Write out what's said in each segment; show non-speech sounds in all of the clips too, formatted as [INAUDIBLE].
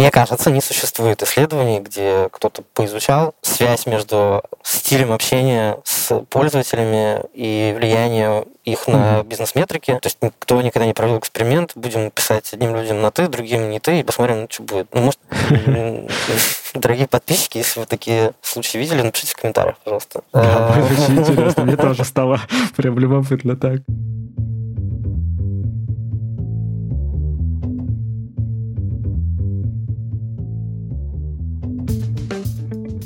Мне кажется, не существует исследований, где кто-то поизучал связь между стилем общения с пользователями и влиянием их на бизнес-метрики. То есть никто никогда не провел эксперимент. Будем писать одним людям на ты, другим не ты, и посмотрим, что будет. Ну, может, [LAUGHS] дорогие подписчики, если вы такие случаи видели, напишите в комментариях, пожалуйста. Да, очень интересно. Мне тоже [LAUGHS] стало прям любопытно так.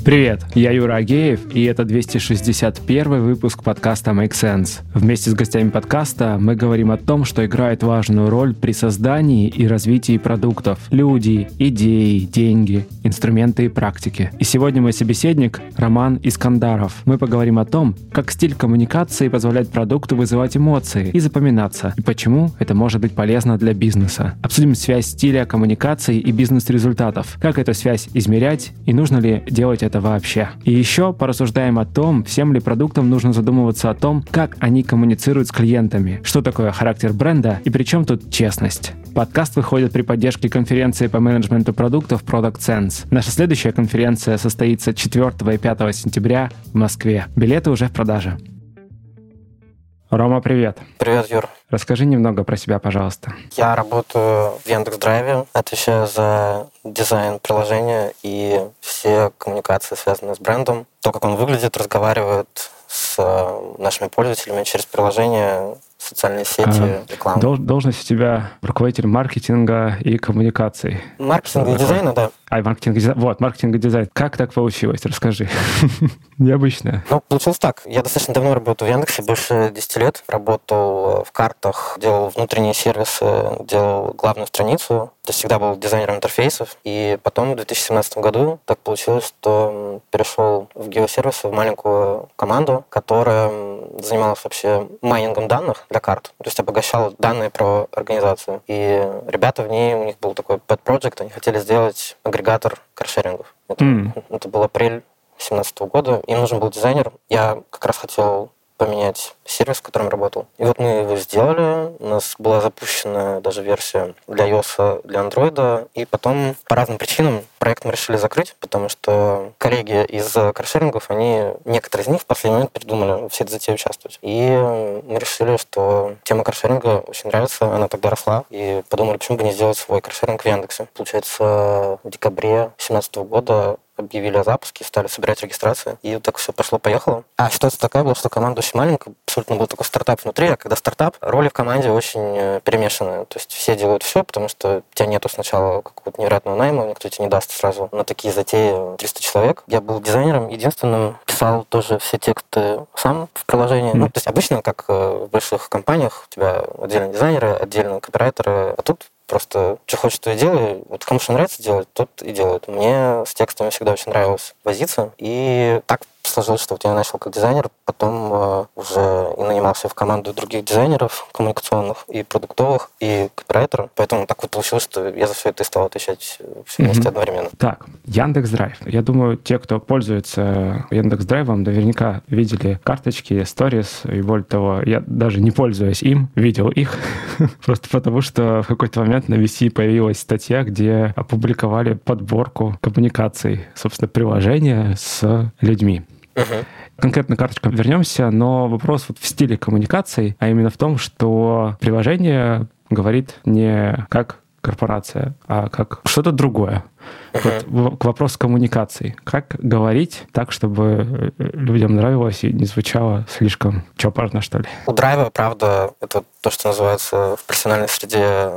Привет, я Юра Агеев, и это 261 выпуск подкаста Make Sense. Вместе с гостями подкаста мы говорим о том, что играет важную роль при создании и развитии продуктов. Люди, идеи, деньги, инструменты и практики. И сегодня мой собеседник Роман Искандаров. Мы поговорим о том, как стиль коммуникации позволяет продукту вызывать эмоции и запоминаться, и почему это может быть полезно для бизнеса. Обсудим связь стиля коммуникации и бизнес-результатов, как эту связь измерять и нужно ли делать это это вообще. И еще порассуждаем о том, всем ли продуктам нужно задумываться о том, как они коммуницируют с клиентами, что такое характер бренда и при чем тут честность. Подкаст выходит при поддержке конференции по менеджменту продуктов Product Sense. Наша следующая конференция состоится 4 и 5 сентября в Москве. Билеты уже в продаже. Рома, привет. Привет, Юр. Расскажи немного про себя, пожалуйста. Я работаю в Яндекс Драйве, отвечаю за дизайн приложения и все коммуникации, связанные с брендом. То, как он выглядит, разговаривает с нашими пользователями через приложение, социальные сети, а, рекламу. Дол- должность у тебя руководитель маркетинга и коммуникаций. Маркетинга и дизайна, да. А, маркетинг и дизайн. Вот, маркетинг и дизайн. Как так получилось? Расскажи. [LAUGHS] Необычно. Ну, получилось так. Я достаточно давно работаю в Яндексе, больше 10 лет. Работал в картах, делал внутренние сервисы, делал главную страницу. То есть всегда был дизайнером интерфейсов. И потом в 2017 году так получилось, что перешел в геосервисы, в маленькую команду, которая занималась вообще майнингом данных для карт. То есть обогащала данные про организацию. И ребята в ней, у них был такой pet project, они хотели сделать агрегатор каршерингов. Это, mm. это был апрель 2017 года. Им нужен был дизайнер. Я как раз хотел поменять сервис, в котором работал. И вот мы его сделали. У нас была запущена даже версия для iOS, для Android. И потом по разным причинам проект мы решили закрыть, потому что коллеги из каршерингов, они, некоторые из них в последний момент придумали это затею участвовать. И мы решили, что тема каршеринга очень нравится, она тогда росла, и подумали, почему бы не сделать свой каршеринг в Яндексе. Получается, в декабре 2017 года объявили о запуске, стали собирать регистрации, и вот так все пошло-поехало. А ситуация такая была, что команда очень маленькая, абсолютно был такой стартап внутри, а когда стартап, роли в команде очень э, перемешаны. То есть все делают все, потому что у тебя нету сначала какого-то невероятного найма, никто тебе не даст сразу на такие затеи 300 человек. Я был дизайнером, единственным писал тоже все тексты сам в приложении. Mm. Ну, то есть обычно, как э, в больших компаниях, у тебя отдельно дизайнеры, отдельно копирайтеры, а тут Просто что хочешь, то и делай. Вот кому что нравится делать, тот и делает. Мне с текстами всегда очень нравилось возиться. И так сложилось, что вот я начал как дизайнер, потом э, уже и нанимался в команду других дизайнеров коммуникационных и продуктовых, и копирайтеров. Поэтому так вот получилось, что я за все это и стал отвечать э, все вместе mm-hmm. одновременно. Так, Яндекс Драйв. Я думаю, те, кто пользуется Яндекс Драйвом, наверняка видели карточки, сторис, и более того, я даже не пользуясь им, видел их, [LAUGHS] просто потому что в какой-то момент на VC появилась статья, где опубликовали подборку коммуникаций, собственно, приложения с людьми. Uh-huh. Конкретно карточкам вернемся, но вопрос вот в стиле коммуникации, а именно в том, что приложение говорит не как корпорация, а как что-то другое. Uh-huh. Вот к вопросу коммуникации. Как говорить так, чтобы э, людям нравилось и не звучало слишком чопорно, что ли? У драйва, правда, это то, что называется в профессиональной среде,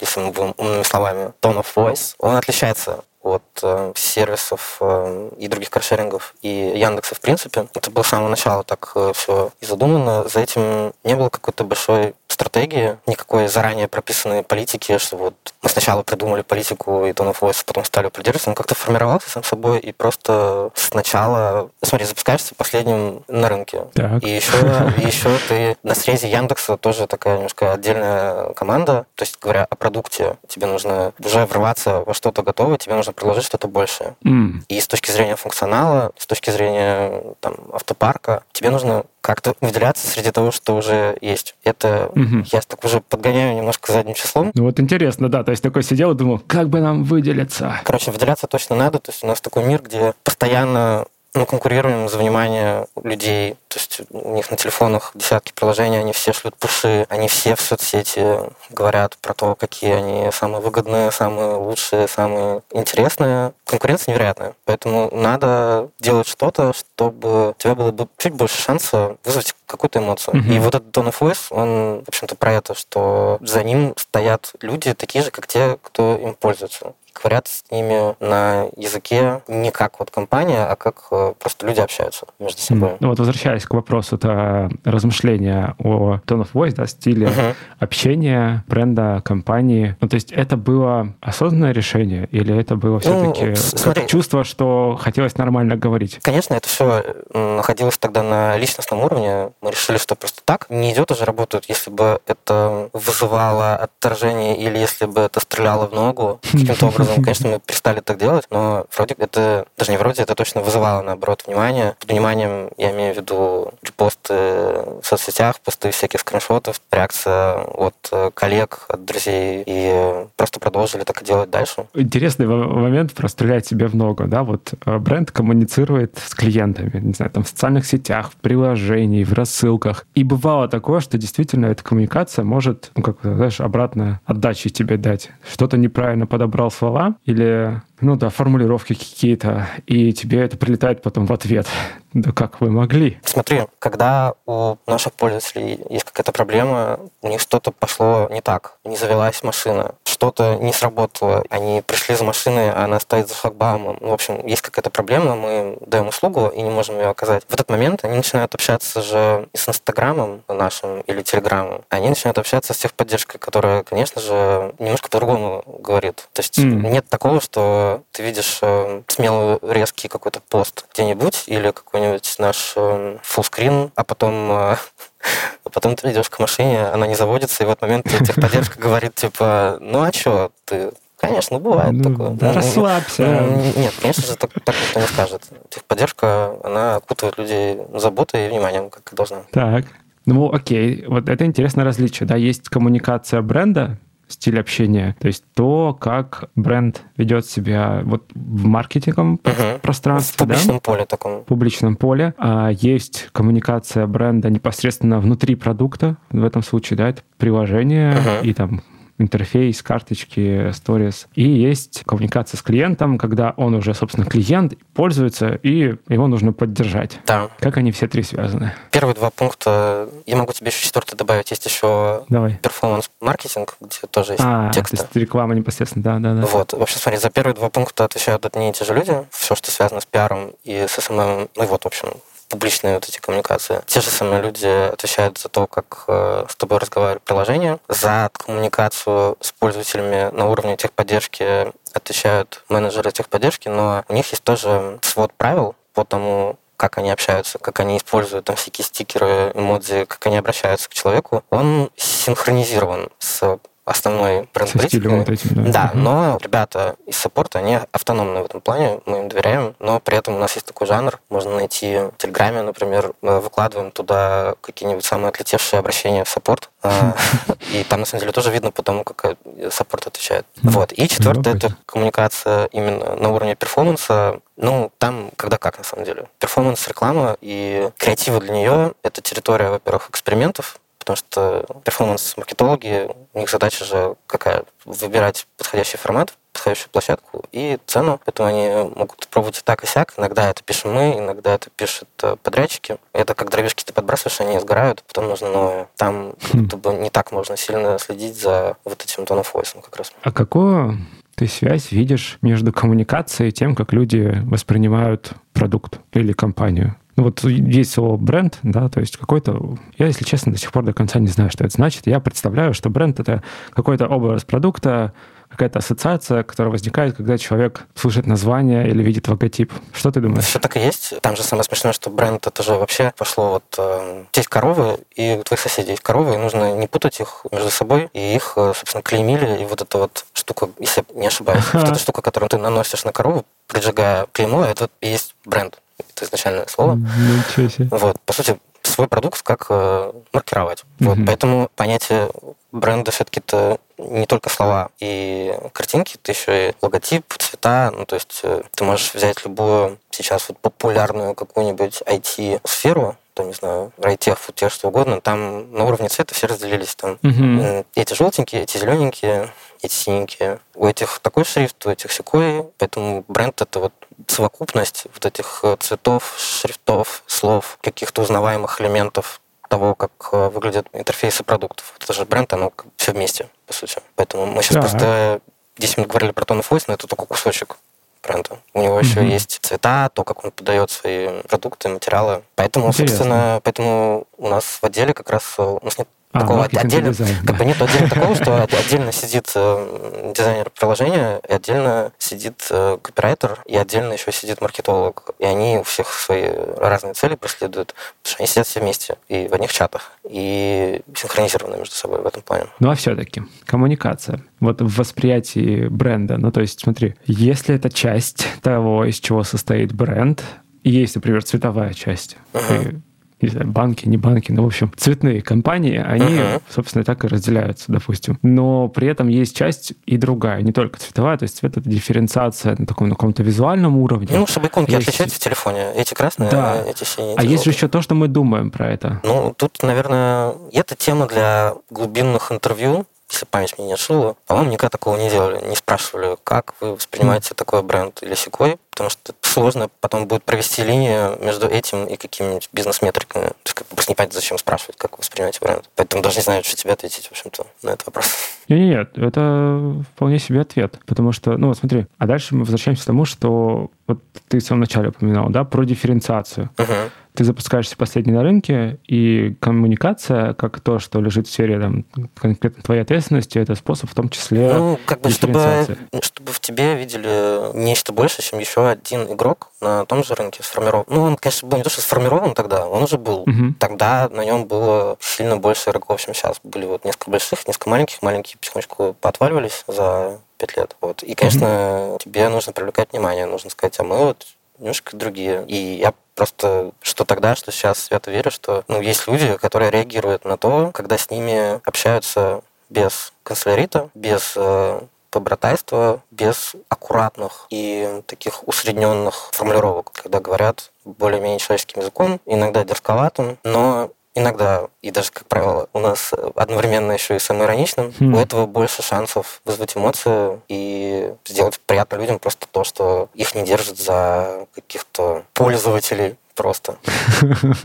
если мы будем умными словами, tone of voice. Он отличается от э, сервисов э, и других каршерингов и Яндекса в принципе. Это было с самого начала так э, все и задумано. За этим не было какой-то большой стратегии, никакой заранее прописанной политики, что вот мы сначала придумали политику и Tone of Voice, потом стали придерживаться, он как-то формировался сам собой, и просто сначала, смотри, запускаешься последним на рынке. Так. И еще, и еще ты на срезе Яндекса тоже такая немножко отдельная команда, то есть говоря о продукте, тебе нужно уже врываться во что-то готовое, тебе нужно нужно предложить что-то большее. М, И с точки зрения функционала, с точки зрения там, автопарка, тебе нужно как-то выделяться среди того, что уже есть. Это Мгм. я так уже подгоняю немножко задним числом. Ну вот интересно, да, то есть такой сидел и думал, как бы нам выделиться? Короче, выделяться точно надо. То есть у нас такой мир, где постоянно мы конкурируем за внимание людей. То есть у них на телефонах десятки приложений, они все шлют пуши, они все в соцсети говорят про то, какие они самые выгодные, самые лучшие, самые интересные. Конкуренция невероятная. Поэтому надо делать что-то, чтобы у тебя было бы чуть больше шанса вызвать какую-то эмоцию. Мгм. И вот этот Tone of Voice, он, в общем-то, про это, что за ним стоят люди такие же, как те, кто им пользуется. Говорят с ними на языке не как вот компания, а как э, просто люди общаются между собой. Ну вот возвращаясь к вопросу, это размышления о tone of voice, да, стиле Мгм. общения бренда, компании. Ну, то есть это было осознанное решение или это было все-таки Ну, смотри. чувство, что хотелось нормально говорить? Конечно, это все находилось тогда на личностном уровне. Мы решили, что просто так не идет уже работают. Если бы это вызывало отторжение или если бы это стреляло в ногу [LAUGHS] каким-то образом, [LAUGHS] конечно, мы перестали так делать, но вроде это, даже не вроде, это точно вызывало, наоборот, внимание. Под вниманием я имею в виду репосты в соцсетях, посты всяких скриншотов, реакция от э, коллег, от друзей, и просто продолжили так и делать дальше. Интересный мо- момент про стрелять себе в ногу, да, вот э, бренд коммуницирует с клиентами, не знаю, там в социальных сетях, в приложении, в рассылках. И бывало такое, что действительно эта коммуникация может, ну, как, знаешь, обратно отдачи тебе дать. Что-то неправильно подобрал слова или, ну да, формулировки какие-то, и тебе это прилетает потом в ответ. Да как вы могли? Смотри, когда у наших пользователей есть какая-то проблема, у них что-то пошло не так, не завелась машина, что-то не сработало, они пришли за машиной, а она стоит за шлагбаумом. В общем, есть какая-то проблема, мы даем услугу и не можем ее оказать. В этот момент они начинают общаться же с Инстаграмом нашим или Телеграмом. Они начинают общаться с техподдержкой, которая, конечно же, немножко по-другому говорит. То есть М. нет такого, что ты видишь э, смелый резкий какой-то пост где-нибудь или какой-нибудь наш э, фуллскрин, а потом э, [LAUGHS] а потом ты идешь к машине, она не заводится, и в этот момент техподдержка [LAUGHS] говорит, типа, ну а что, ты Конечно, бывает Ну, такое. да Ну, расслабься. ну, Нет, конечно же, так, так никто не скажет. Техподдержка, она окутывает людей заботой и вниманием, как и должна. Так. Ну, окей. Вот это интересное различие. Да, есть коммуникация бренда, стиль общения, то есть то, как бренд ведет себя вот в маркетинговом. В пространстве, да? публичном поле таком. в публичном поле. А есть коммуникация бренда непосредственно внутри продукта. В этом случае, да, это приложение Мгм. и там интерфейс, карточки, сторис. И есть коммуникация с клиентом, когда он уже, собственно, клиент, пользуется, и его нужно поддержать. Да. Как они все три связаны? Первые два пункта, я могу тебе еще четвертый добавить, есть еще Давай. performance-маркетинг, где тоже есть А, то тексты. есть реклама непосредственно, да, да, да. Вот. В общем, смотри, за первые два пункта отвечают одни и те же люди. Все, что связано с пиаром и с SMM, ну и вот, в общем, публичные вот эти коммуникации. Те же самые люди отвечают за то, как э, с тобой разговаривает приложение, за коммуникацию с пользователями на уровне техподдержки отвечают менеджеры техподдержки, но у них есть тоже свод правил по тому, как они общаются, как они используют там всякие стикеры, эмодзи, как они обращаются к человеку, он синхронизирован с основной бренд-политикой. вот этим, да. Да, но ребята из support а, они автономны в этом плане, мы им доверяем, но при этом у нас есть такой жанр, можно найти в Телеграме, например, мы выкладываем туда какие-нибудь самые отлетевшие обращения в support, а, [LAUGHS] и там на самом деле тоже видно по тому, как э, support отвечает. Мгм. Вот. И четвертое это коммуникация именно на уровне performance а. Ну, там когда как, на самом деле. Performance, реклама и креативы для нее — это территория, во-первых, экспериментов, потому что performance-маркетологи, у них задача же какая? Выбирать подходящий формат, подходящую площадку и цену. Поэтому они могут пробовать и так, и сяк. Иногда это пишем мы, иногда это пишут э, подрядчики. Это как дровишки ты подбрасываешь, они сгорают, потом нужно новое. Там как Хм. будто бы не так можно сильно следить за вот этим of voice как раз. А какую ты связь видишь между коммуникацией и тем, как люди воспринимают продукт или компанию? Ну вот есть слово бренд, да, то есть какой-то... Я, если честно, до сих пор до конца не знаю, что это значит. Я представляю, что бренд — это какой-то образ продукта, какая-то ассоциация, которая возникает, когда человек слышит название или видит логотип. Что ты думаешь? Все так и есть. Там же самое смешное, что бренд это же вообще пошло вот... Э, есть коровы, и у твоих соседей есть коровы, и нужно не путать их между собой, и их, э, собственно, клеймили, и вот эта вот штука, если я не ошибаюсь, вот эта штука, которую ты наносишь на корову, прижигая клеймо, это и есть бренд. Это изначальное слово. Ничего себе. Вот, по сути, свой продукт как э, маркировать. Mm-hmm. Вот, поэтому понятие бренда все-таки это не только слова и картинки, это еще и логотип, цвета. Ну, то есть э, ты можешь взять любую сейчас вот популярную какую-нибудь IT-сферу, там, не знаю, райтех, футех, что угодно, там на уровне цвета все разделились. Там mm-hmm. эти желтенькие, эти зелененькие, эти синенькие. У этих такой шрифт, у этих секой, поэтому бренд — это вот совокупность вот этих э, цветов, шрифтов, слов, каких-то узнаваемых элементов того, как э, выглядят интерфейсы продуктов. Это же бренд, оно все вместе, по сути. Поэтому мы сейчас да. просто... Здесь мы говорили про Tone of Voice, но это только кусочек бренда. У него mm-hmm. еще есть цвета, то, как он подает свои продукты, материалы. Поэтому, Интересно. собственно, поэтому у нас в отделе как раз э, у нас нет а, такого отдельно, дизайн, как да. бы нет отдельно [LAUGHS] такого, что отдельно сидит э, дизайнер приложения, и отдельно сидит э, копирайтер, и отдельно еще сидит маркетолог. И они у всех свои разные цели преследуют, потому что они сидят все вместе и в одних чатах, и синхронизированы между собой в этом плане. Ну а все-таки коммуникация. Вот в восприятии бренда. Ну то есть смотри, если это часть того, из чего состоит бренд, и есть, например, цветовая часть, uh-huh не знаю, банки, не банки, ну, в общем, цветные компании, они, uh-huh. собственно, так и разделяются, допустим. Но при этом есть часть и другая, не только цветовая, то есть цвет — это дифференциация на таком на каком-то визуальном уровне. Ну, чтобы иконки есть... отличать в телефоне. Эти красные, да. эти синие. А есть же еще то, что мы думаем про это. Ну, тут, наверное, это тема для глубинных интервью, если память мне не отшила, по-моему, никогда такого не делали. Не спрашивали, как вы воспринимаете такой бренд или секой, потому что сложно потом будет провести линию между этим и какими-нибудь бизнес-метриками. То есть как бы не понятно, зачем спрашивать, как вы воспринимаете бренд. Поэтому даже не знаю, что тебе ответить, в общем-то, на этот вопрос. Нет, нет, это вполне себе ответ. Потому что, ну, вот смотри, а дальше мы возвращаемся к тому, что вот ты в самом начале упоминал, да, про дифференциацию. Uh-huh ты запускаешься последний на рынке, и коммуникация, как то, что лежит в сфере там, конкретно твоей ответственности, это способ в том числе Ну, как бы, чтобы, чтобы в тебе видели нечто больше, чем еще один игрок на том же рынке сформирован. Ну, он, конечно, был не то, что сформирован тогда, он уже был. Угу. Тогда на нем было сильно больше игроков, чем сейчас. Были вот несколько больших, несколько маленьких, маленькие потихонечку поотваливались за пять лет. Вот. И, конечно, mm тебе нужно привлекать внимание, нужно сказать, а мы вот немножко другие. И я просто что тогда, что сейчас свято верю, что ну, есть люди, которые реагируют на то, когда с ними общаются без канцелярита, без э, побратайства, без аккуратных и таких усредненных формулировок, когда говорят более-менее человеческим языком, иногда дерзковатым, но иногда, и даже, как правило, у нас одновременно еще и самоироничным, mm. у этого больше шансов вызвать эмоцию и сделать приятно людям просто то, что их не держит за каких-то пользователей просто. [LAUGHS]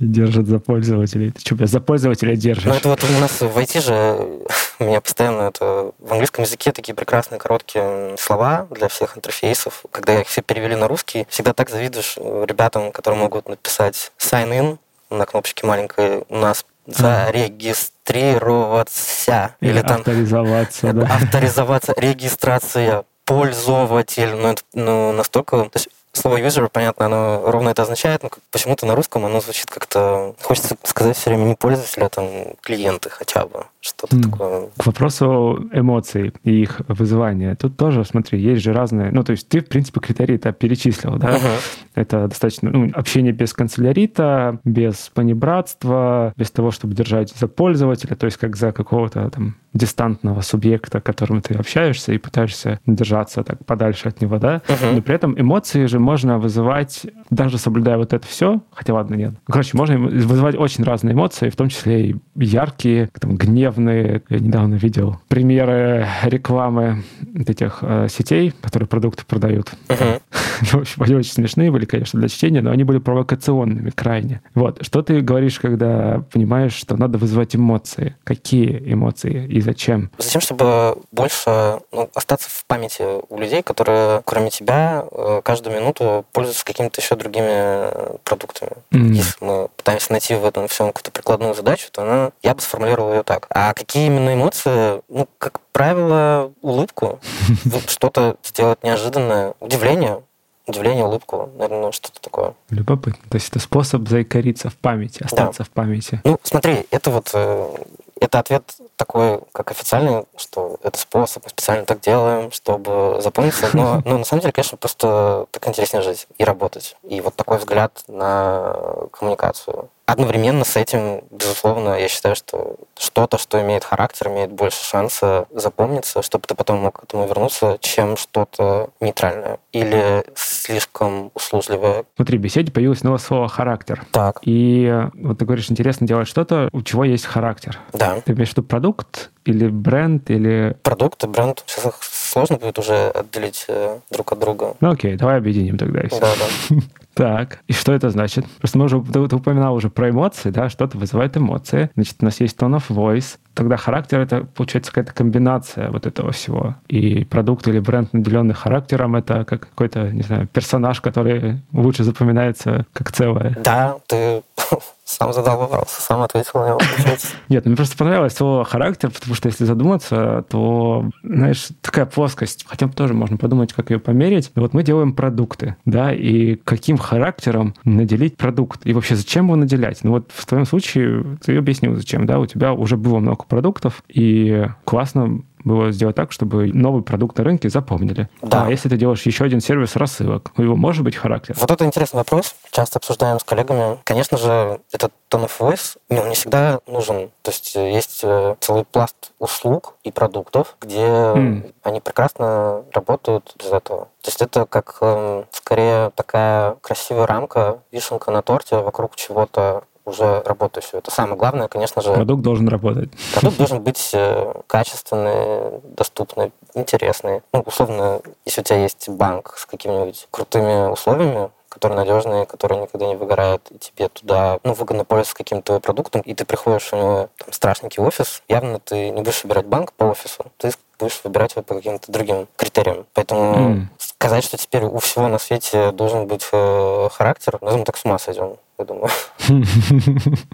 Держат за пользователей. Ты что, за пользователя держишь? Ну, это вот у нас в IT же [LAUGHS] у меня постоянно это в английском языке такие прекрасные короткие слова для всех интерфейсов. Когда их все перевели на русский, всегда так завидуешь ребятам, которые могут написать sign in, на кнопочке маленькой у нас зарегистрироваться. Или, или там авторизоваться, да. Авторизоваться, регистрация, пользователь. Ну, это ну, настолько... То есть слово user, понятно, оно ровно это означает, но почему-то на русском оно звучит как-то... Хочется сказать все время не пользователя, а там клиенты хотя бы. Что-то mm. такое. К вопросу эмоций и их вызывания. Тут тоже, смотри, есть же разные... Ну, то есть ты, в принципе, критерии-то перечислил, да? Uh-huh. Это достаточно... Ну, общение без канцелярита, без понебратства, без того, чтобы держать за пользователя, то есть как за какого-то там дистантного субъекта, к которому ты общаешься и пытаешься держаться так подальше от него, да? Uh-huh. Но при этом эмоции же можно вызывать, даже соблюдая вот это все, хотя ладно, нет. Короче, можно вызывать очень разные эмоции, в том числе и яркие, там, гневные. Я недавно видел примеры рекламы этих э, сетей, которые продукты продают. Uh-huh. [LAUGHS] они очень смешные были, конечно, для чтения, но они были провокационными крайне. Вот, что ты говоришь, когда понимаешь, что надо вызвать эмоции? Какие эмоции и зачем? Зачем, чтобы больше ну, остаться в памяти у людей, которые, кроме тебя, э, каждую минуту пользуются какими-то еще другими э, продуктами. Mm. Если мы пытаемся найти в этом всем какую-то прикладную задачу, то она, я бы сформулировал ее так. А какие именно эмоции? Ну, как правило, улыбку. [LAUGHS] Что-то сделать неожиданное. Удивление удивление, улыбку, наверное, что-то такое. Любопытно. То есть это способ заикариться в памяти, остаться да. в памяти. Ну, смотри, это вот э, это ответ такой, как официальный, что это способ, мы специально так делаем, чтобы запомниться. Но, [LAUGHS] но на самом деле, конечно, просто так интереснее жить и работать. И вот такой взгляд на коммуникацию. Одновременно с этим, безусловно, я считаю, что что-то, что имеет характер, имеет больше шанса запомниться, чтобы ты потом мог к этому вернуться, чем что-то нейтральное или слишком услужливое. Внутри беседы появилось новое слово «характер». Так. И вот ты говоришь, интересно делать что-то, у чего есть характер. Да. Ты имеешь в виду продукт или бренд, или... Продукт и бренд. Сейчас их сложно будет уже отделить э, друг от друга. Ну окей, давай объединим тогда. Да, да. [LAUGHS] Так, и что это значит? Просто мы уже, ты, ты упоминал уже про эмоции, да, что-то вызывает эмоции. Значит, у нас есть tone of voice. Тогда характер — это, получается, какая-то комбинация вот этого всего. И продукт или бренд, наделенный характером, это как какой-то, не знаю, персонаж, который лучше запоминается как целое. Да, ты [LAUGHS] сам задал вопрос, сам ответил на него. [LAUGHS] Нет, мне просто понравилось слово характер, потому что если задуматься, то, знаешь, такая плоскость, хотя бы тоже можно подумать, как ее померить. Вот мы делаем продукты, да, и каким характером наделить продукт? И вообще, зачем его наделять? Ну вот в твоем случае ты объяснил, зачем, да, у тебя уже было много продуктов, и классно было сделать так, чтобы новый продукт на рынке запомнили. Да. А если ты делаешь еще один сервис рассылок, у него может быть характер? Вот это интересный вопрос. Часто обсуждаем с коллегами. Конечно же, этот tone of voice, ну, не всегда нужен. То есть э, есть э, целый пласт услуг и продуктов, где mm. они прекрасно работают без этого. То есть это как э, скорее такая красивая рамка, вишенка на торте вокруг чего-то уже работающего. Это самое главное, конечно же. Продукт должен работать. Продукт [LAUGHS] должен быть э, качественный, доступный, интересный. Ну, условно, если у тебя есть банк с какими-нибудь крутыми условиями, которые надежные, которые никогда не выгорают, и тебе туда ну, выгодно пользоваться каким-то продуктом, и ты приходишь у него там, страшненький офис, явно ты не будешь выбирать банк по офису, ты будешь выбирать его по каким-то другим критериям. Поэтому mm. сказать, что теперь у всего на свете должен быть э, характер, ну, мы так с ума сойдем я думаю.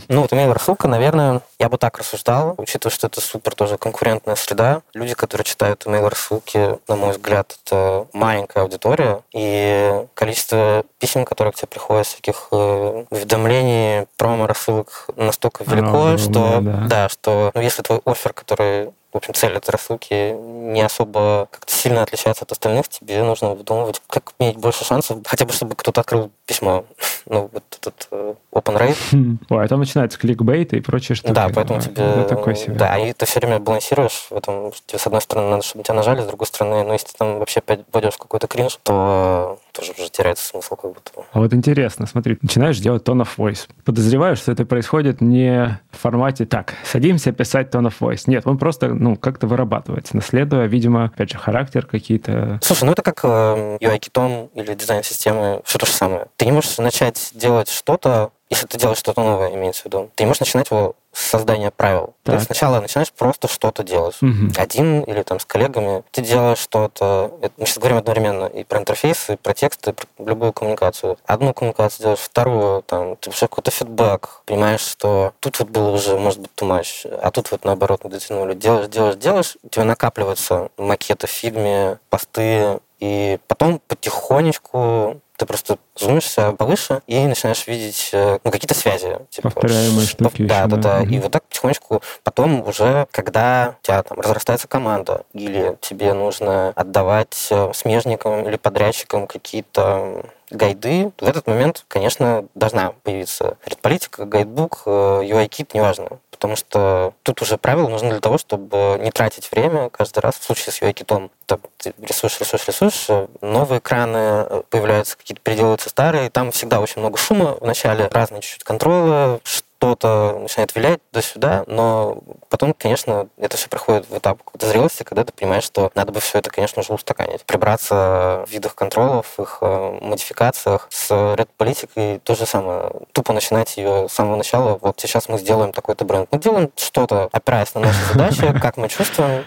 Ну, вот email-рассылка, наверное, я бы так рассуждал, учитывая, что это супер тоже конкурентная среда. Люди, которые читают email-рассылки, на мой взгляд, это маленькая аудитория, и количество писем, которые к тебе приходят, всяких э, уведомлений, промо-рассылок настолько велико, что, да, что ну, если твой офер, который в общем, цель этой рассылки не особо как-то сильно отличается от остальных, тебе нужно выдумывать, как иметь больше шансов, хотя бы чтобы кто-то открыл письмо. [LAUGHS] Ну, вот этот э, open rate. Хм. Ой, а там начинается кликбейт и прочее штуки. Да, поэтому тебе... Это такой себе. Да, и ты все время балансируешь в этом. Тебе, с одной стороны, надо, чтобы тебя нажали, с другой стороны, ну, если ты там вообще пойдешь в какой-то кринж, то тоже уже теряется смысл как будто. А вот интересно, смотри, начинаешь делать tone of voice. Подозреваешь, что это происходит не в формате так, садимся писать tone of voice. Нет, он просто, ну, как-то вырабатывается, наследуя, видимо, опять же, характер какие-то. Слушай, ну это как э, UI-китон или дизайн-системы, все то же самое. Ты не можешь начать делать что-то, если ты делаешь что-то новое, имеется в виду, ты не можешь начинать его с создания правил. Так. Ты сначала начинаешь просто что-то делать. Угу. Один или там с коллегами. Ты делаешь что-то... Мы сейчас говорим одновременно и про интерфейсы, и про тексты, и про любую коммуникацию. Одну коммуникацию делаешь, вторую, там, ты пишешь какой-то фидбэк, понимаешь, что тут вот было уже, может быть, much, а тут вот наоборот не дотянули. Делаешь, делаешь, делаешь, у тебя накапливаются макеты в фигме, посты, и потом потихонечку ты просто зумишься повыше и начинаешь видеть э, ну, какие-то связи. Типа, Повторяемые штуки. Да, еще, да, да. И вот так потихонечку потом уже, когда у тебя там разрастается команда, или тебе нужно отдавать э, смежникам или подрядчикам какие-то гайды, в этот момент, конечно, должна появиться редполитика, гайдбук, UI-кит, э, неважно потому что тут уже правила нужны для того, чтобы не тратить время каждый раз в случае с UI-китом. Ты рисуешь, рисуешь, рисуешь, новые экраны э, появляются, какие-то переделываются старые, там всегда очень много шума в начале, разные чуть-чуть контролы, что-то начинает вилять до-сюда, но потом, конечно, это все приходит в этап какой-то зрелости, когда ты понимаешь, что надо бы все это, конечно же, устаканить. Прибраться в видах контролов, их э, модификациях. С ряд политикой то же самое. Тупо начинать ее с самого начала. Вот сейчас мы сделаем такой-то бренд. Мы делаем что-то, опираясь на наши задачи, [LAUGHS] как мы чувствуем,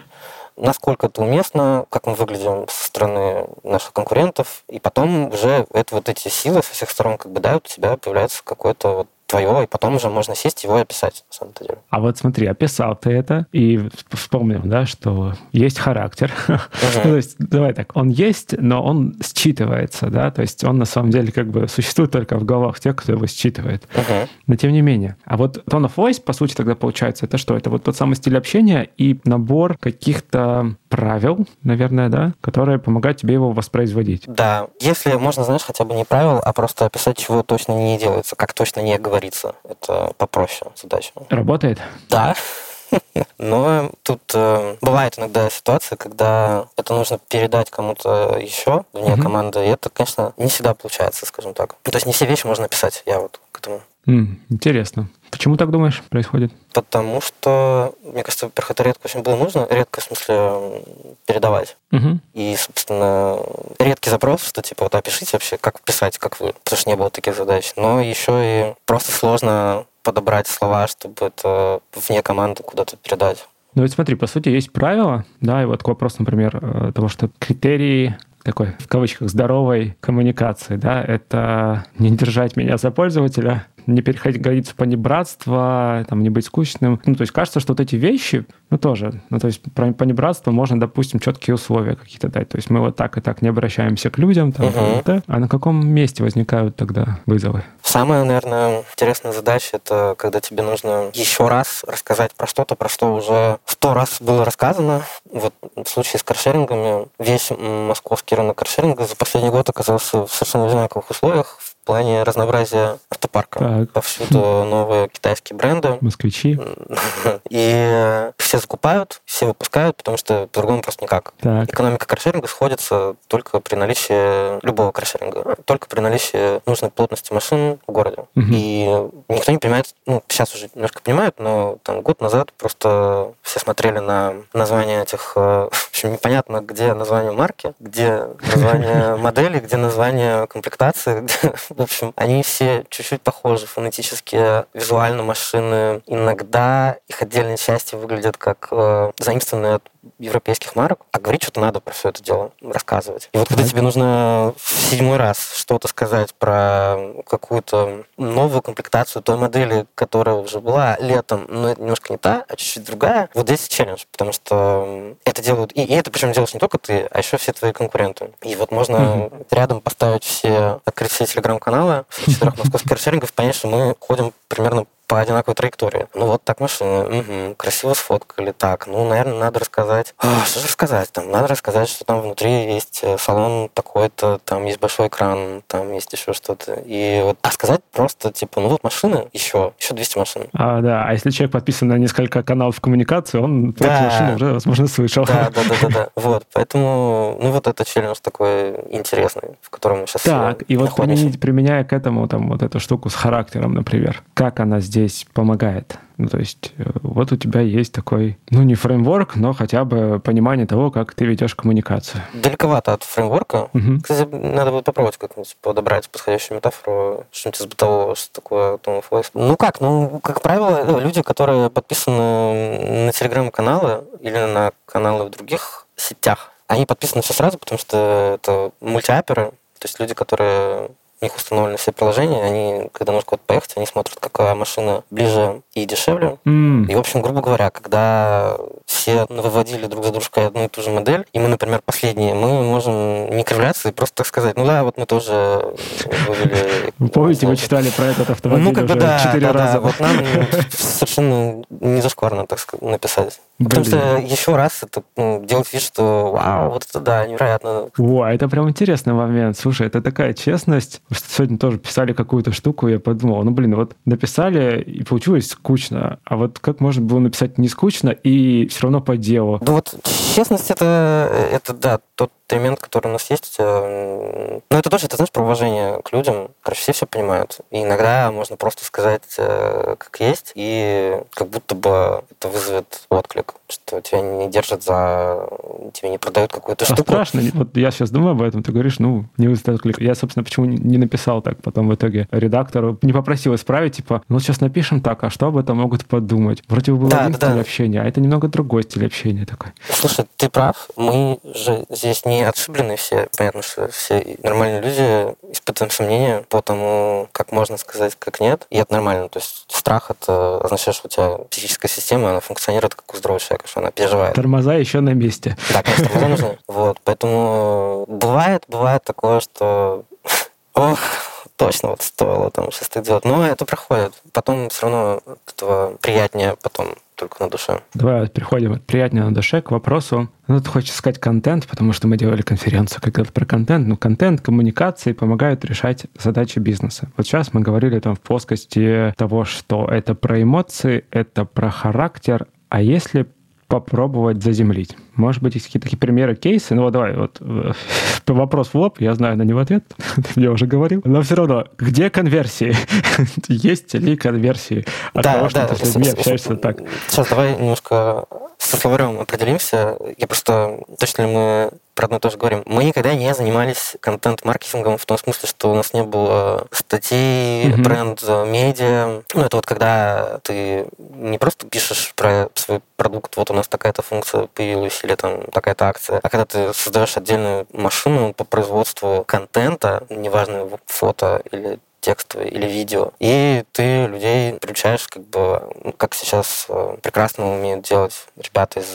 насколько это уместно, как мы выглядим со стороны наших конкурентов, и потом уже это вот эти силы со всех сторон как бы да, у тебя появляется какой-то вот твое, и потом уже можно сесть его и описать, на самом деле. А вот смотри, описал ты это, и вспомнил, да, что есть характер. Uh-huh. [LAUGHS] то есть, давай так, он есть, но он считывается, да, то есть он на самом деле как бы существует только в головах тех, кто его считывает. Uh-huh. Но тем не менее. А вот tone of voice, по сути, тогда получается, это что? Это вот тот самый стиль общения и набор каких-то правил, наверное, да, которые помогают тебе его воспроизводить. Да. Если можно, знаешь, хотя бы не правил, а просто описать, чего точно не делается, как точно не говорится. Это попроще задача. Работает? Да. [LAUGHS] Но тут э, бывает иногда ситуация, когда это нужно передать кому-то еще вне mm-hmm. команды, и это, конечно, не всегда получается, скажем так. То есть не все вещи можно описать, я вот к этому. Mm, интересно. Почему так думаешь происходит? Потому что, мне кажется, во-первых, это редко очень было нужно. Редко, в смысле, передавать. Угу. И, собственно, редкий запрос, что типа вот опишите вообще, как писать, как вы. Потому что не было таких задач. Но еще и просто сложно подобрать слова, чтобы это вне команды куда-то передать. Ну вот смотри, по сути, есть правила, да, и вот к вопросу, например, э, того, что критерии такой, в кавычках, здоровой коммуникации, да, это не держать меня за пользователя, не переходить границу понебратства, там, не быть скучным. Ну, то есть кажется, что вот эти вещи, ну, тоже, ну, то есть про понебратство можно, допустим, четкие условия какие-то дать. То есть мы вот так и так не обращаемся к людям, там, угу. да? а на каком месте возникают тогда вызовы? Самая, наверное, интересная задача — это когда тебе нужно еще раз рассказать про что-то, про что уже сто раз было рассказано. Вот в случае с каршерингами весь московский рынок каршеринга за последний год оказался в совершенно одинаковых условиях, плане разнообразия автопарка. Так. Повсюду новые китайские бренды. Москвичи. [LAUGHS] И все закупают, все выпускают, потому что по-другому просто никак. Так. Экономика каршеринга сходится только при наличии любого каршеринга, только при наличии нужной плотности машин в городе. Угу. И никто не понимает, ну, сейчас уже немножко понимают, но там год назад просто все смотрели на название этих, э, [LAUGHS] в общем, непонятно, где название марки, где название [LAUGHS] модели, где название комплектации, в общем, они все чуть-чуть похожи фонетически, визуально машины. Иногда их отдельные части выглядят как э, заимствованные от европейских марок, а говорить что-то надо про все это дело, рассказывать. И вот когда тебе нужно в седьмой раз что-то сказать про какую-то новую комплектацию той модели, которая уже была летом, но это немножко не та, а чуть-чуть другая, вот здесь челлендж, потому что это делают, и, и это причем делаешь не только ты, а еще все твои конкуренты. И вот можно mm-hmm. рядом поставить все, открыть все телеграм-каналы, четырех московских каршерингов, понять, что мы ходим примерно по одинаковой траектории. Ну вот так машина, угу, красиво сфоткали, так, ну, наверное, надо рассказать. А, что же рассказать? Там надо рассказать, что там внутри есть э, салон такой-то, там есть большой экран, там есть еще что-то. И вот, а сказать просто, типа, ну вот машина, еще, еще 200 машин. А, да, а если человек подписан на несколько каналов коммуникации, он да. эти машины уже, возможно, слышал. Да, да, да, да, да. [LAUGHS] Вот, поэтому, ну вот это челлендж такой интересный, в котором мы сейчас Так, и вот применяя к этому там вот эту штуку с характером, например, как она здесь здесь помогает. Ну, то есть э, вот у тебя есть такой, ну, не фреймворк, но хотя бы понимание того, как ты ведешь коммуникацию. Далековато от фреймворка. Угу. Кстати, надо будет попробовать как-нибудь подобрать подходящую метафору, что-нибудь из бытового, что такое of Voice. Ну как, ну, как правило, ну, люди, которые подписаны на телеграм-каналы или на каналы в других сетях, они подписаны все сразу, потому что это мультиаперы, то есть люди, которые у них установлены все приложения, они, когда нужно куда-то поехать, они смотрят, какая машина ближе и дешевле. Mm. И, в общем, грубо говоря, когда все выводили друг за дружкой одну и ту же модель, и мы, например, последние, мы можем не кривляться и просто так сказать, ну да, вот мы тоже вывели... Вы помните, вы читали про этот автомобиль ну, как бы, да, четыре да, раза? Да, вот нам [LAUGHS] совершенно не зашкварно, так сказать, написать. Потому что еще раз это ну, делать вид, что вау, вот это да, невероятно. О, это прям интересный момент. Слушай, это такая честность. Сегодня тоже писали какую-то штуку, я подумал, ну блин, вот написали и получилось скучно. А вот как можно было написать не скучно и все равно по делу? Ну вот честность это, это да, тот эксперимент, который у нас есть, э, ну, это тоже, это, знаешь, про уважение к людям. Короче, все все понимают. И иногда можно просто сказать, э, как есть, и как будто бы это вызовет отклик, что тебя не держат за... тебе не продают какую-то а штуку. страшно. Вот я сейчас думаю об этом, ты говоришь, ну, не вызовет отклик. Я, собственно, почему не написал так потом в итоге редактору, не попросил исправить, типа, ну, сейчас напишем так, а что об этом могут подумать? Вроде бы был да, один да, стиль да. общения, а это немного другой стиль общения такой. Слушай, ты прав. Мы же здесь не отшиблены все. Понятно, что все нормальные люди испытываем сомнения по тому, как можно сказать, как нет. И это нормально. То есть страх — это означает, что у тебя психическая система, она функционирует как у здорового человека, что она переживает. Тормоза еще на месте. Да, конечно, [LAUGHS] тормоза нужны. Вот, поэтому бывает, бывает такое, что [LAUGHS] ох, точно вот стоило там так делать. Но это проходит. Потом все равно этого приятнее потом только на душе. Давай переходим от приятнее на душе к вопросу. Ну, ты хочешь сказать контент, потому что мы делали конференцию когда-то про контент. Ну, контент, коммуникации помогают решать задачи бизнеса. Вот сейчас мы говорили там в плоскости того, что это про эмоции, это про характер, а если попробовать заземлить. Может быть, есть какие-то такие примеры, кейсы? Ну вот давай, вот э, [LAUGHS] вопрос в лоб, я знаю на него ответ, [LAUGHS] ты мне уже говорил. Но все равно, где конверсии? [LAUGHS] есть ли конверсии от да, того, что да, ты с людьми общаешься так? Сейчас давай немножко со словарем определимся. Я просто, точно ли мы про одно и то же говорим. Мы никогда не занимались контент-маркетингом в том смысле, что у нас не было статей, mm-hmm. бренд, медиа. Ну, это вот когда ты не просто пишешь про свой продукт, вот у нас такая-то функция появилась, или там такая-то акция, а когда ты создаешь отдельную машину по производству контента, неважно, фото или текстовое или видео. И ты людей приучаешь, как бы, ну, как сейчас э, прекрасно умеют делать ребята из,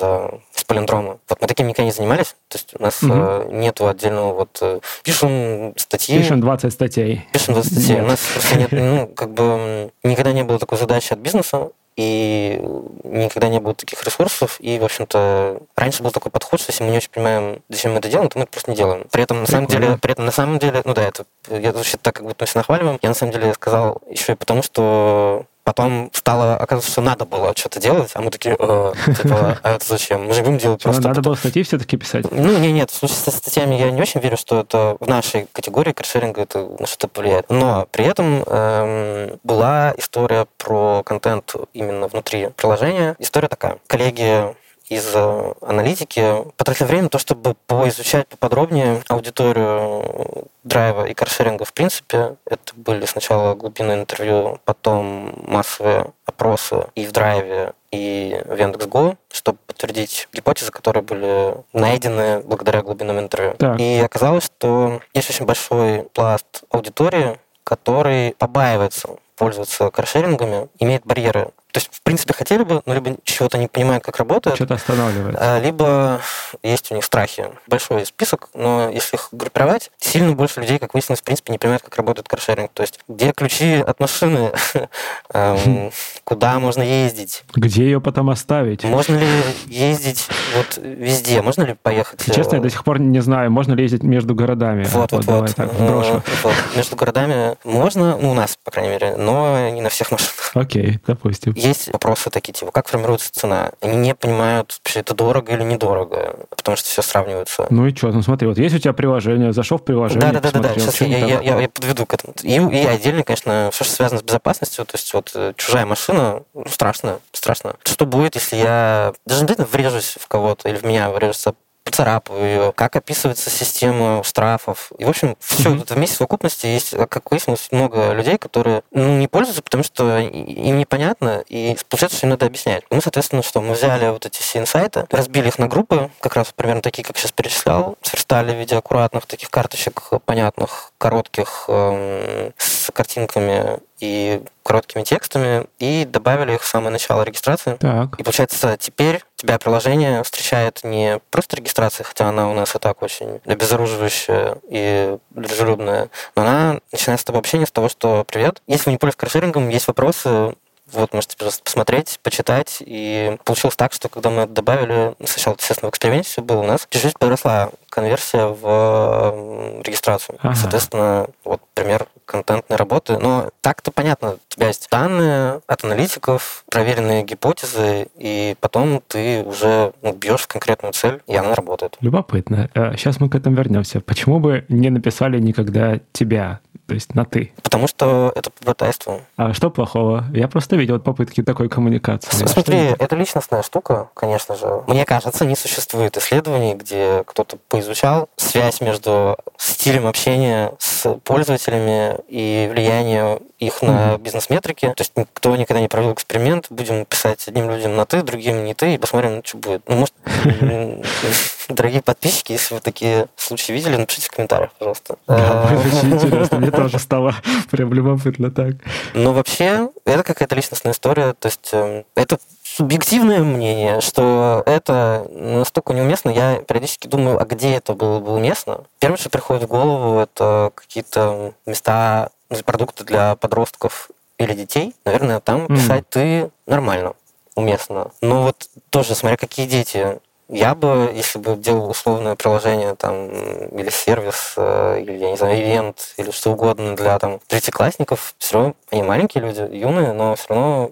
из полиндрома. Вот мы таким никогда не занимались. То есть у нас угу. э, нету отдельного вот... Э, пишем статьи. Пишем 20 статей. Пишем 20 статей. У нас просто нет, ну, как бы никогда не было такой задачи от бизнеса и никогда не было таких ресурсов. И, в общем-то, раньше был такой подход, что если мы не очень понимаем, зачем мы это делаем, то мы это просто не делаем. При этом, на самом деле, при этом, на самом деле, ну да, это я звучит так, как будто мы все нахваливаем. Я на самом деле сказал еще и потому, что Потом стало оказывается, что надо было что-то делать, а мы такие, э, типа, [LAUGHS] а это зачем? Мы же будем делать просто... Надо было статьи все-таки писать? Ну, не, нет, в случае со статьями я не очень верю, что это в нашей категории каршеринга это на что-то повлияет. Но при этом эм, была история про контент именно внутри приложения. История такая. Коллеги из э, аналитики потратили время на то, чтобы поизучать поподробнее аудиторию драйва и каршеринга в принципе. Это были сначала глубинные интервью, потом массовые опросы и в драйве, и в Яндекс.Го, чтобы подтвердить гипотезы, которые были найдены благодаря глубинным интервью. Так. И оказалось, что есть очень большой пласт аудитории, который побаивается пользоваться каршерингами, имеет барьеры то есть, в принципе, хотели бы, но либо чего-то не понимают, как работает. Что-то останавливает. А, либо есть у них страхи. Большой список, но если их группировать, сильно больше людей, как выяснилось, в принципе, не понимают, как работает каршеринг. То есть, где ключи от машины, [LAUGHS] эм, куда можно ездить. Где ее потом оставить? Можно ли ездить вот везде? Можно ли поехать? Честно, я до сих пор не знаю, можно ли ездить между городами. Вот, вот, вот. Э, между городами можно, ну, у нас, по крайней мере, но не на всех машинах. Окей, допустим есть вопросы такие, типа, как формируется цена? Они не понимают, вообще это дорого или недорого, потому что все сравнивается. Ну и что? Ну смотри, вот есть у тебя приложение, зашел в приложение, Да, да, да, да, сейчас я, я, я, я подведу к этому. И, и отдельно, конечно, все, что связано с безопасностью, то есть вот э, чужая машина, ну, страшно, страшно. Что будет, если я даже не обязательно врежусь в кого-то или в меня врежется поцарапаю ее, как описывается система штрафов. И, в общем, все mm-hmm. это вместе в совокупности есть, как выяснилось, много людей, которые ну, не пользуются, потому что им непонятно, и получается, что им надо объяснять. Мы, соответственно, что мы взяли вот эти все инсайты, разбили их на группы, как раз примерно такие, как сейчас перечислял, сверстали в виде аккуратных таких карточек, понятных, коротких, эм, с картинками и короткими текстами, и добавили их в самое начало регистрации. Так. И получается, теперь тебя приложение встречает не просто регистрация, хотя она у нас и так очень обезоруживающая и дружелюбная, но она начинает с того общения с того, что «Привет, если вы не пользуетесь каршерингом, есть вопросы, вот, можете просто посмотреть, почитать. И получилось так, что когда мы это добавили, сначала, естественно, в эксперименте все было у нас, чуть-чуть подросла конверсия в регистрацию. Ага. Соответственно, вот пример контентной работы. Но так-то понятно, у тебя есть данные от от аналитиков, проверенные гипотезы, и потом ты уже ну, бьешь в конкретную цель, и она работает. Любопытно. Сейчас мы к этому вернемся. Почему бы не написали никогда тебя? То есть на «ты». Потому что это побратайство. А что плохого? Я просто видел попытки такой коммуникации. Смотри, что... это личностная штука, конечно же. Мне кажется, не существует исследований, где кто-то поизучал связь между стилем общения с пользователями и влиянием их на бизнес-метрики. То есть никто никогда не провел эксперимент, будем писать одним людям на «ты», другим не «ты», и посмотрим, что будет. Ну, может, [LAUGHS] дорогие подписчики, если вы такие случаи видели, напишите в комментариях, пожалуйста. Да, очень интересно. Мне [LAUGHS] тоже стало прям любопытно так. Ну, вообще, это какая-то личностная история. То есть эм, это субъективное мнение, что это настолько неуместно. Я периодически думаю, а где это было бы уместно? Первое, что приходит в голову, это какие-то места, продукты для подростков или детей. Наверное, там писать ты нормально, уместно. Но вот тоже, смотря какие дети. Я бы, если бы делал условное приложение там, или сервис, э, или, я не знаю, ивент, или что угодно для там, третьеклассников, все равно они маленькие люди, юные, но все равно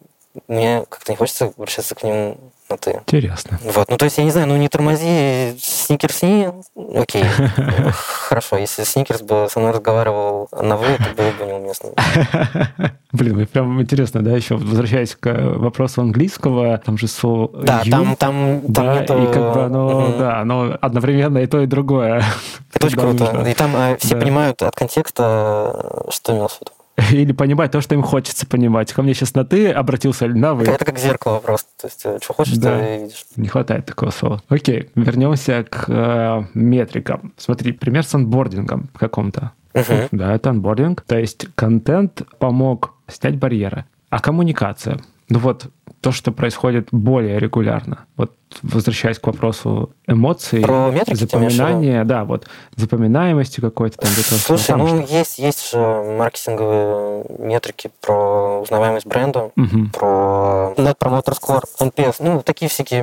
мне как-то не хочется обращаться к ним на ты. Интересно. Вот, ну то есть, я не знаю, ну не тормози, сникерсни, окей. [LAUGHS] Хорошо, если сникерс бы со мной разговаривал на вы, это было бы неуместно. [LAUGHS] Блин, прям интересно, да, еще возвращаясь к вопросу английского, там же слово Да, там, там, да, нету... и как бы оно, да, оно одновременно и то, и другое. Это очень круто. И там э, все понимают от контекста, что имелось в виду. [LAUGHS] или понимать то, что им хочется понимать. Ко мне сейчас на «ты» обратился или на «вы». Это как зеркало просто. То есть, э, что хочешь, да. ты видишь. Не хватает такого слова. Окей, вернемся к э, метрикам. Смотри, пример с анбордингом каком-то. Угу. Да, это анбординг. То есть контент помог снять барьеры. А коммуникация? Ну вот, то, что происходит более регулярно. Вот возвращаясь к вопросу эмоций, Про метрики запоминания, да, вот запоминаемости какой-то там. Слушай, ну что... есть есть же маркетинговые метрики про узнаваемость бренда, угу. про Net Promoter Score, NPS, ну такие всякие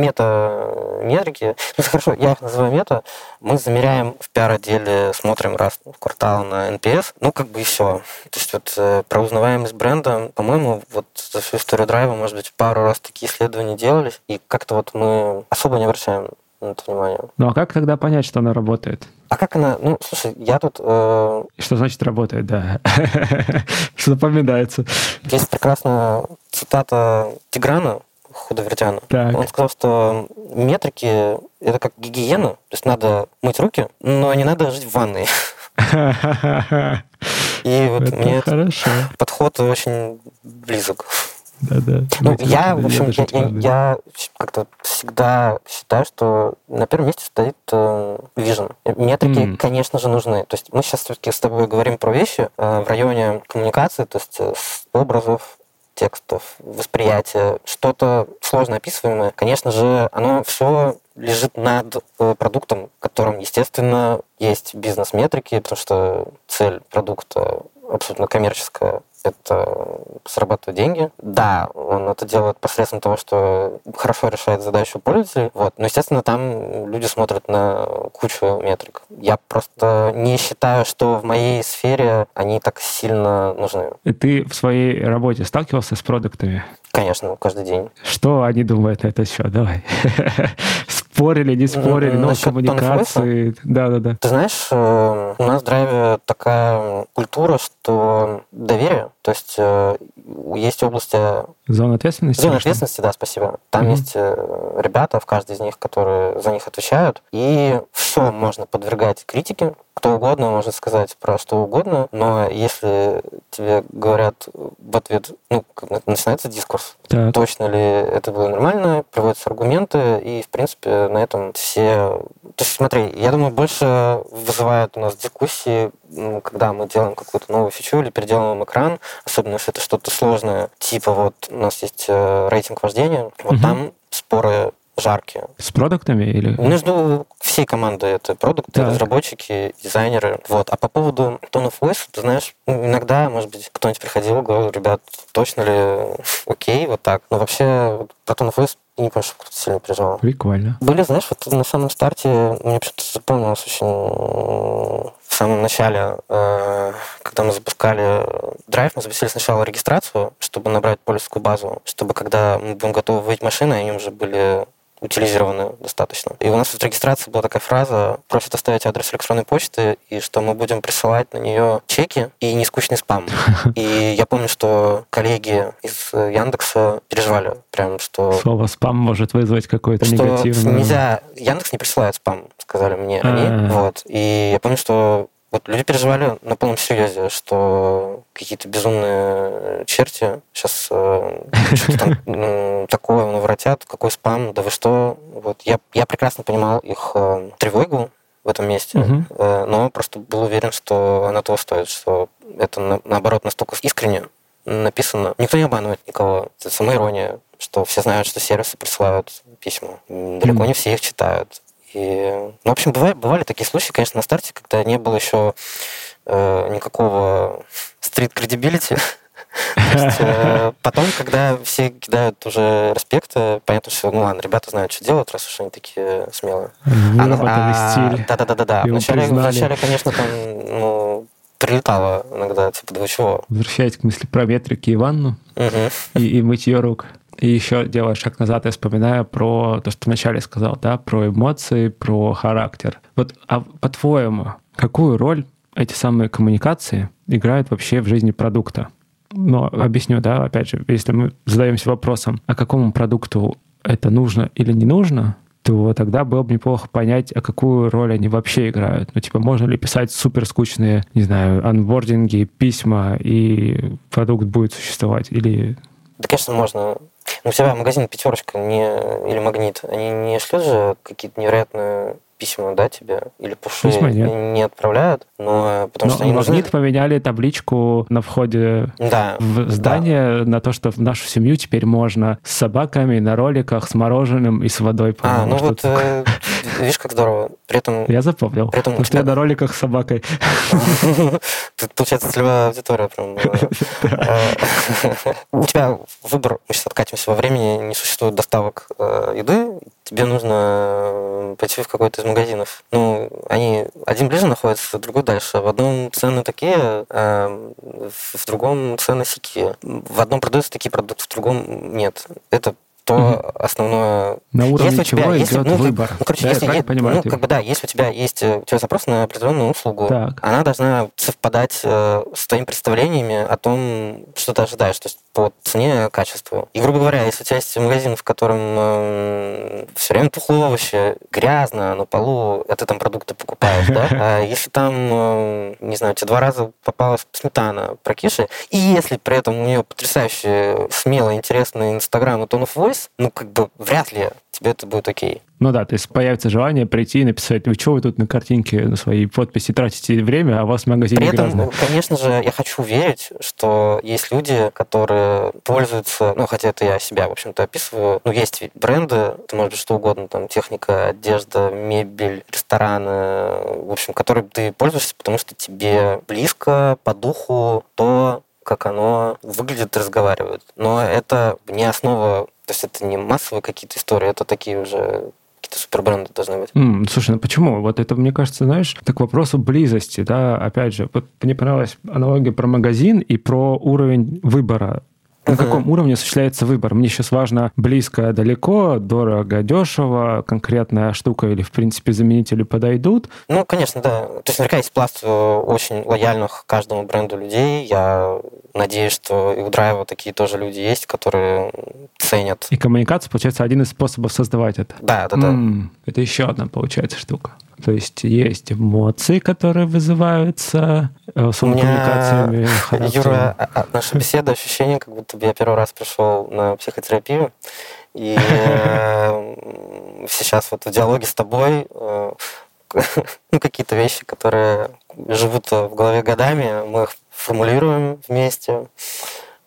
мета-метрики. Ну хорошо, я их называю мета. Мы замеряем в пиар-отделе, смотрим раз в квартал на NPS, ну как бы и все. То есть вот э, про узнаваемость бренда, по-моему, вот за всю историю драйва, может быть, пару раз такие исследования делались, и как-то вот мы особо не обращаем на это внимание. Ну а как тогда понять, что она работает? А как она? Ну, слушай, я тут... Э... Что значит работает, да. Что [LAUGHS] запоминается. Есть прекрасная цитата Тиграна, Худовертяна. Так. Он сказал, что метрики — это как гигиена, то есть надо мыть руки, но не надо жить в ванной. [LAUGHS] И вот это мне хорошо. подход очень близок. Да, да. Ну, я, в общем, я, я, я как-то всегда считаю, что на первом месте стоит э, vision. Метрики, mm. конечно же, нужны. То есть мы сейчас все-таки с тобой говорим про вещи э, в районе коммуникации, то есть э, образов, текстов, восприятия, что-то сложно описываемое, конечно же, оно все лежит над э, продуктом, в котором, естественно, есть бизнес-метрики, потому что цель продукта абсолютно коммерческая это зарабатывать деньги. Да, он это делает посредством того, что хорошо решает задачу пользователей. Вот. Но, естественно, там люди смотрят на кучу метрик. Я просто не считаю, что в моей сфере они так сильно нужны. И ты в своей работе сталкивался с продуктами? Конечно, каждый день. Что они думают на это счет? Давай. [LAUGHS] спорили, не спорили, но коммуникации. Да, да, да. Ты знаешь, э, у нас в драйве такая культура, что доверие, то есть э, есть области... Зона ответственности? Зона ответственности, да, спасибо. Там угу. есть э, ребята в каждой из них, которые за них отвечают, и все можно подвергать критике, кто угодно может сказать про что угодно, но если тебе говорят в ответ, ну, начинается дискурс. Так. Точно ли это было нормально, приводятся аргументы, и, в принципе, на этом все... То есть, смотри, я думаю, больше вызывает у нас дискуссии, когда мы делаем какую-то новую фичу или переделываем экран, особенно если это что-то сложное, типа вот у нас есть э, рейтинг вождения, вот угу. там споры жаркие. С продуктами или? Между всей командой это продукты, так. разработчики, дизайнеры. Вот. А по поводу of voice, ты знаешь, ну, иногда, может быть, кто-нибудь приходил и говорил, ребят, точно ли окей, вот так. Но вообще про of voice что кто-то сильно переживал. Прикольно. Были, знаешь, вот на самом старте, мне почему-то запомнилось очень в самом начале, э, когда мы запускали Drive мы запустили сначала регистрацию, чтобы набрать пользовательскую базу, чтобы когда мы будем готовы выйти машины, они уже были утилизированы достаточно. И у нас в регистрации была такая фраза, просят оставить адрес электронной почты, и что мы будем присылать на нее чеки и нескучный спам. [LAUGHS] И я помню, что коллеги из Яндекса переживали прям, что... Слово спам может вызвать какой-то негативный... нельзя... Яндекс не присылает спам, сказали мне они. А-а-а. Вот. И я помню, что вот люди переживали на полном серьезе, что какие-то безумные черти сейчас э, [LAUGHS] такое наворотят, какой спам, да вы что. Вот я, я прекрасно понимал их э, тревогу в этом месте, э, но просто был уверен, что она того стоит, что это на- наоборот настолько искренне написано. Никто не обманывает никого. Это самоирония, что все знают, что сервисы присылают письма. Далеко не все их читают. И, ну, в общем, бывали, бывали такие случаи, конечно, на старте, когда не было еще э, никакого стрит credibility. [LAUGHS] То есть, э, Потом, когда все кидают уже респекты, понятно, что, ну ладно, ребята знают, что делать, раз уж они такие смелые. А, стиль. Да, да, да, да, да. его Вначале, конечно, там, ну, прилетало иногда, типа, да вы чего? Возвращаясь к мысли про метрики и ванну и, и мытье рук. И еще делая шаг назад, я вспоминаю про то, что вначале сказал, да, про эмоции, про характер. Вот, а по-твоему, какую роль эти самые коммуникации играют вообще в жизни продукта? Ну, объясню, да, опять же, если мы задаемся вопросом, а какому продукту это нужно или не нужно, то тогда было бы неплохо понять, а какую роль они вообще играют. Ну, типа, можно ли писать супер скучные, не знаю, анбординги, письма, и продукт будет существовать? Или Да, конечно, можно. Но у тебя магазин «Пятерочка» не, или «Магнит», они не шлют же какие-то невероятные письма, да, тебе? Или пуши Письма нет. не отправляют? Но потому Но что они нужны... Магнит поменяли табличку на входе Да. в здание на то, что в нашу семью теперь можно с собаками на роликах, с мороженым и с водой, А, ну вот, э, видишь, как здорово. При этом Я запомнил. при этом Потому что я на роликах с собакой. [LAUGHS] Тут, получается, целевая аудитория прям. э, [LAUGHS] [LAUGHS] У тебя выбор, мы сейчас откатимся во времени, не существует доставок э, еды, тебе нужно э, пойти в какой-то из магазинов. Ну, они один ближе находится, другой дальше. В одном цены такие, э, в в другом цены сякие. В одном продаются такие продукты, в другом нет. Это то Мгм. основное На уровне если у тебя чего есть, идет ну, как- выбор. Ну, короче, Да, я если правильно есть- понимаю, ну, ты- как бы да, если у тебя есть э, у тебя запрос на определенную услугу, Так. она должна совпадать э, с твоими представлениями о том, что ты ожидаешь, то есть по цене, качеству. И, грубо говоря, если у тебя есть магазин, в котором все время тухлые овощи, грязно, на полу, а ты там продукты покупаешь, да? [LAUGHS] А если там, э, не знаю, тебе два раза попалась сметана прокиши, и если при этом у нее потрясающий, смелый, интересный Инстаграм и Tone of Voice, ну, как бы вряд ли тебе это будет окей. Ну да, то есть появится желание прийти и написать, вы что вы тут на картинке на свои подписи тратите время, а у вас в магазине При этом, грязно. конечно же, я хочу верить, что есть люди, которые пользуются, ну, хотя это я себя, в общем-то, описываю, ну, есть ведь бренды, это может быть что угодно, там, техника, одежда, мебель, рестораны, в общем, которым ты пользуешься, потому что тебе близко по духу то, как оно выглядит разговаривает. Но это не основа, то есть это не массовые какие-то истории, это такие уже какие-то супербренды должны быть. М, слушай, ну почему? Вот это, мне кажется, знаешь, так к вопросу близости, да, опять же, вот мне понравилась аналогия про магазин и про уровень выбора. На каком уровне осуществляется выбор? Мне сейчас важно близко, далеко, дорого, дешево, конкретная штука или, в принципе, заменители подойдут. Ну, конечно, да. То есть наверняка есть пласт э, очень лояльных каждому бренду людей. Я надеюсь, что и у Драйва такие тоже люди есть, которые ценят. И коммуникация, получается, один из способов создавать это. Да, да, да. М, Это еще одна, получается, штука. То есть есть эмоции, которые вызываются э, своими меня, коммуникациями. Юра, а- а наша беседа, ощущение, как будто бы я первый раз пришел на психотерапию. И [LAUGHS] э, сейчас вот в диалоге с тобой э, [LAUGHS] ну, какие-то вещи, которые живут в голове годами, мы их формулируем вместе.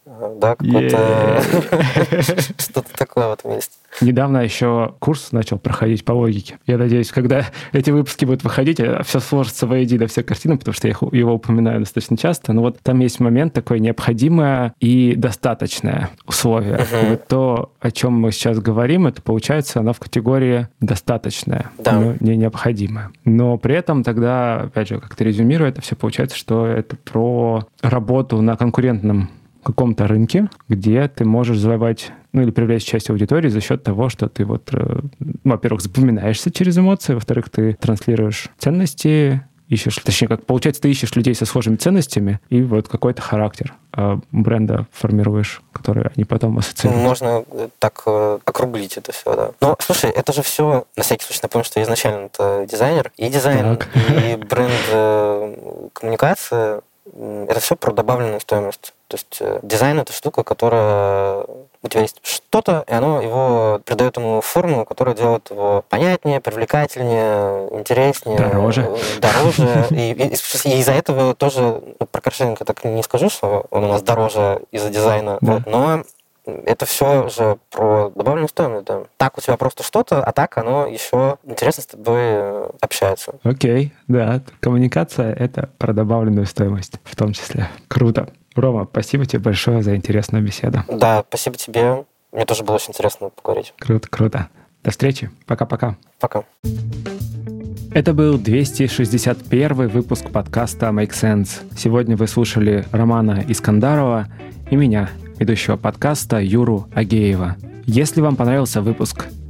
Да, какой-то [LAUGHS] что-то такое в этом есть. Недавно еще курс начал проходить по логике. Я надеюсь, когда эти выпуски будут выходить, а все сложится воедино, вся картина, потому что я его упоминаю достаточно часто. Но вот там есть момент такой необходимое и достаточное условие. Uh-huh. Вот то, о чем мы сейчас говорим, это получается оно в категории достаточное, да. но не необходимое. Но при этом тогда, опять же, как-то резюмируя это все, получается, что это про работу на конкурентном каком-то рынке, где ты можешь завоевать ну или привлечь часть аудитории за счет того, что ты вот, э, во-первых, запоминаешься через эмоции, во-вторых, ты транслируешь ценности, ищешь, точнее, как получается, ты ищешь людей со схожими ценностями и вот какой-то характер э, бренда формируешь, который они потом ассоциируют. Можно э, так округлить это все, да. Но, слушай, это же все, на всякий случай напомню, что я изначально это дизайнер, и дизайн, так. и бренд коммуникация, это все про добавленную стоимость. То есть э, дизайн это штука, которая у тебя есть что-то, и оно его придает ему форму, которая делает его понятнее, привлекательнее, интереснее, дороже, дороже. [LAUGHS] И, и, и из-за этого тоже ну, про Коршенко так не скажу, что он у нас дороже из-за дизайна, да. вот, но это все же про добавленную стоимость. Да. Так у тебя просто что-то, а так оно еще интересно с тобой э, общается. Окей, okay, да. Коммуникация — это про добавленную стоимость в том числе. Круто. Рома, спасибо тебе большое за интересную беседу. Да, спасибо тебе. Мне тоже было очень интересно поговорить. Круто, круто. До встречи. Пока-пока. Пока. Это был 261 выпуск подкаста Make Sense. Сегодня вы слушали Романа Искандарова и меня, ведущего подкаста Юру Агеева. Если вам понравился выпуск